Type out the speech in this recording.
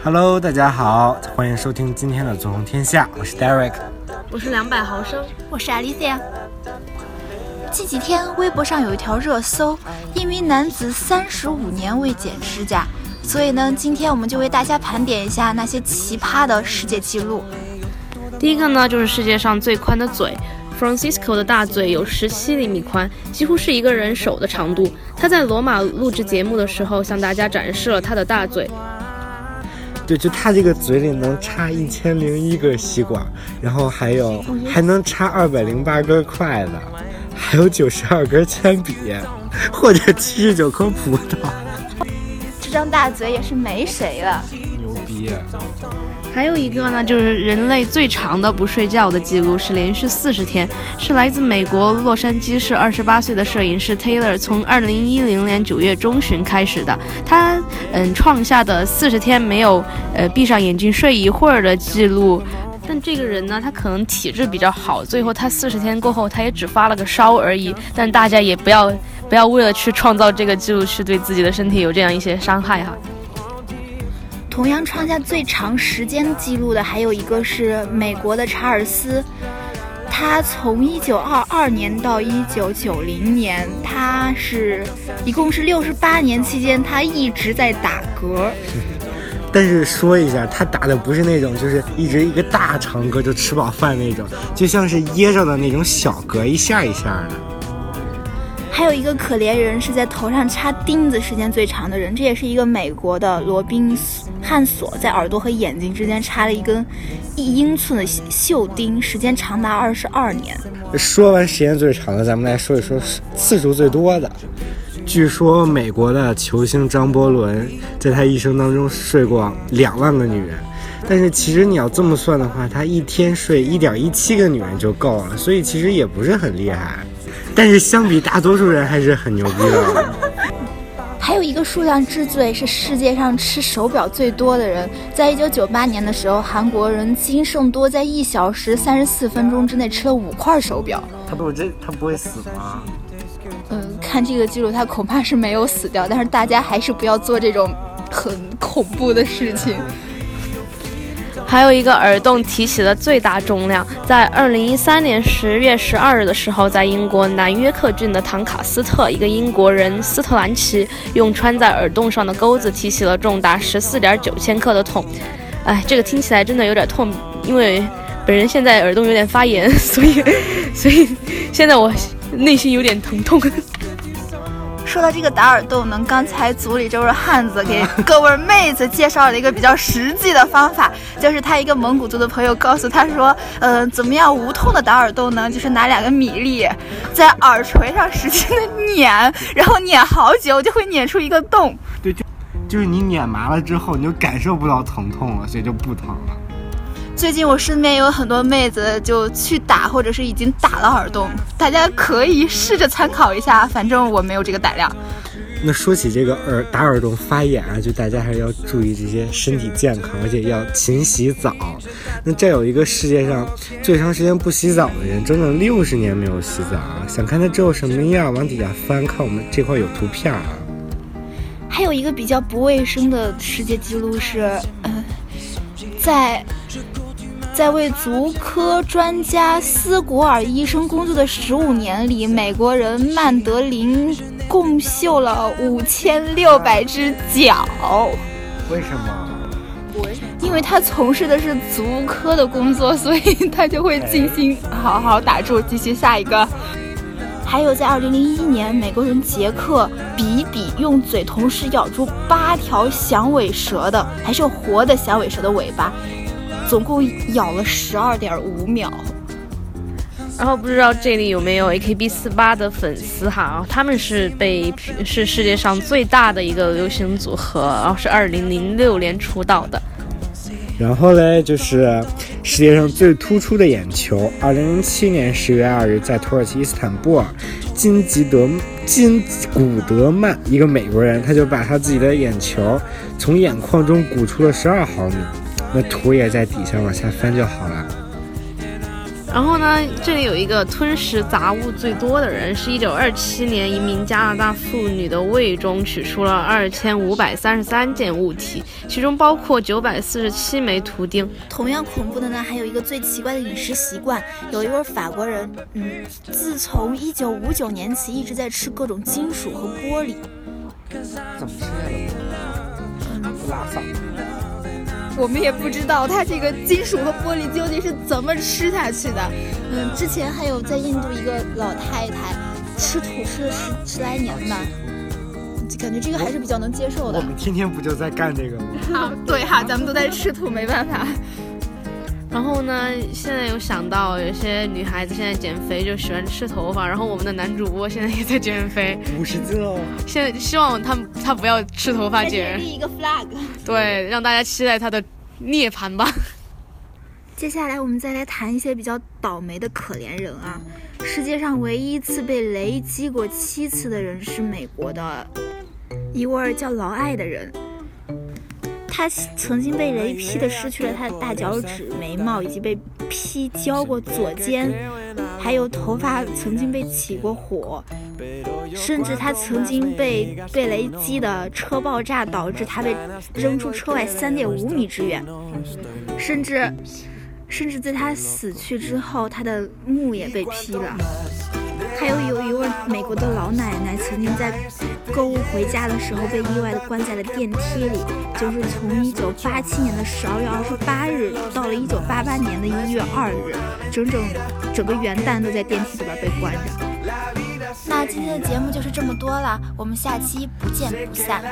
Hello，大家好，欢迎收听今天的《纵横天下》，我是 Derek，我是两百毫升，我是 Alicia。近几天微博上有一条热搜，一名男子三十五年未剪指甲，所以呢，今天我们就为大家盘点一下那些奇葩的世界纪录。第一个呢，就是世界上最宽的嘴，Francisco 的大嘴有十七厘米宽，几乎是一个人手的长度。他在罗马录制节目的时候，向大家展示了他的大嘴。对，就他这个嘴里能插一千零一个吸管，然后还有还能插二百零八根筷子，还有九十二根铅笔，或者七十九颗葡萄。这张大嘴也是没谁了，牛逼！还有一个呢，就是人类最长的不睡觉的记录是连续四十天，是来自美国洛杉矶市二十八岁的摄影师 Taylor 从二零一零年九月中旬开始的。他嗯创下的四十天没有呃闭上眼睛睡一会儿的记录。但这个人呢，他可能体质比较好，最后他四十天过后他也只发了个烧而已。但大家也不要不要为了去创造这个记录去对自己的身体有这样一些伤害哈。同样创下最长时间记录的还有一个是美国的查尔斯，他从一九二二年到一九九零年，他是一共是六十八年期间，他一直在打嗝。但是说一下，他打的不是那种，就是一直一个大长嗝就吃饱饭那种，就像是噎着的那种小嗝，一下一下的。还有一个可怜人是在头上插钉子时间最长的人，这也是一个美国的罗宾汉索，在耳朵和眼睛之间插了一根一英寸的锈钉，时间长达二十二年。说完时间最长的，咱们来说一说次数最多的。据说美国的球星张伯伦在他一生当中睡过两万个女人，但是其实你要这么算的话，他一天睡一点一七个女人就够了，所以其实也不是很厉害。但是相比大多数人还是很牛逼的。还有一个数量之最是世界上吃手表最多的人，在一九九八年的时候，韩国人金圣多在一小时三十四分钟之内吃了五块手表。他不这他不会死吗？嗯，看这个记录，他恐怕是没有死掉，但是大家还是不要做这种很恐怖的事情。还有一个耳洞提起的最大重量，在二零一三年十月十二日的时候，在英国南约克郡的唐卡斯特，一个英国人斯特兰奇用穿在耳洞上的钩子提起了重达十四点九千克的桶。哎，这个听起来真的有点痛，因为本人现在耳洞有点发炎，所以，所以现在我内心有点疼痛。说到这个打耳洞呢，刚才组里这位汉子给各位妹子介绍了一个比较实际的方法，就是他一个蒙古族的朋友告诉他说，呃，怎么样无痛的打耳洞呢？就是拿两个米粒在耳垂上使劲的碾，然后碾好久就会碾出一个洞。对，就就是你碾麻了之后，你就感受不到疼痛了，所以就不疼了。最近我身边有很多妹子就去打，或者是已经打了耳洞，大家可以试着参考一下。反正我没有这个胆量。那说起这个耳打耳洞发炎啊，就大家还是要注意这些身体健康，而且要勤洗澡。那这有一个世界上最长时间不洗澡的人，整整六十年没有洗澡啊。想看他之后什么样，往底下翻看我们这块有图片啊。还有一个比较不卫生的世界纪录是，呃，在。在为足科专家斯古尔医生工作的十五年里，美国人曼德林共绣了五千六百只脚。为什么？因为他从事的是足科的工作，所以 他就会进行。好好打住，继续下一个。还有，在二零零一年，美国人杰克比比用嘴同时咬住八条响尾蛇的，还是活的响尾蛇的尾巴。总共咬了十二点五秒，然后不知道这里有没有 AKB 四八的粉丝哈？他们是被是世界上最大的一个流行组合，然后是二零零六年出道的。然后嘞，就是世界上最突出的眼球。二零零七年十月二日，在土耳其伊斯坦布尔，金吉德金古德曼一个美国人，他就把他自己的眼球从眼眶中鼓出了十二毫米。那图也在底下往下翻就好了。然然后呢，这里有一个吞食杂物最多的人，是一九二七年一名加拿大妇女的胃中取出了二千五百三十三件物体，其中包括九百四十七枚图钉。同样恐怖的呢，还有一个最奇怪的饮食习惯，有一位法国人，嗯，自从一九五九年起一直在吃各种金属和玻璃。怎么吃的？嗯，拉萨。我们也不知道它这个金属和玻璃究竟是怎么吃下去的。嗯，之前还有在印度一个老太太吃土吃了十十来年吧，感觉这个还是比较能接受的。我们天天不就在干这个吗？啊，对哈，咱们都在吃土，没办法。然后呢，现在有想到有些女孩子现在减肥就喜欢吃头发，然后我们的男主播现在也在减肥，五十斤哦。现在希望他他不要吃头发减，立一个 flag。对，让大家期待他的涅槃吧。接下来我们再来谈一些比较倒霉的可怜人啊。世界上唯一一次被雷击过七次的人是美国的一位叫劳艾的人。他曾经被雷劈的失去了他的大脚趾、眉毛，以及被劈焦过左肩，还有头发曾经被起过火，甚至他曾经被被雷击的车爆炸，导致他被扔出车外三点五米之远，甚至甚至在他死去之后，他的墓也被劈了。还有有一位美国的老奶奶，曾经在购物回家的时候被意外的关在了电梯里，就是从一九八七年的十二月二十八日到了一九八八年的一月二日，整整整个元旦都在电梯里边被关着。那今天的节目就是这么多了，我们下期不见不散。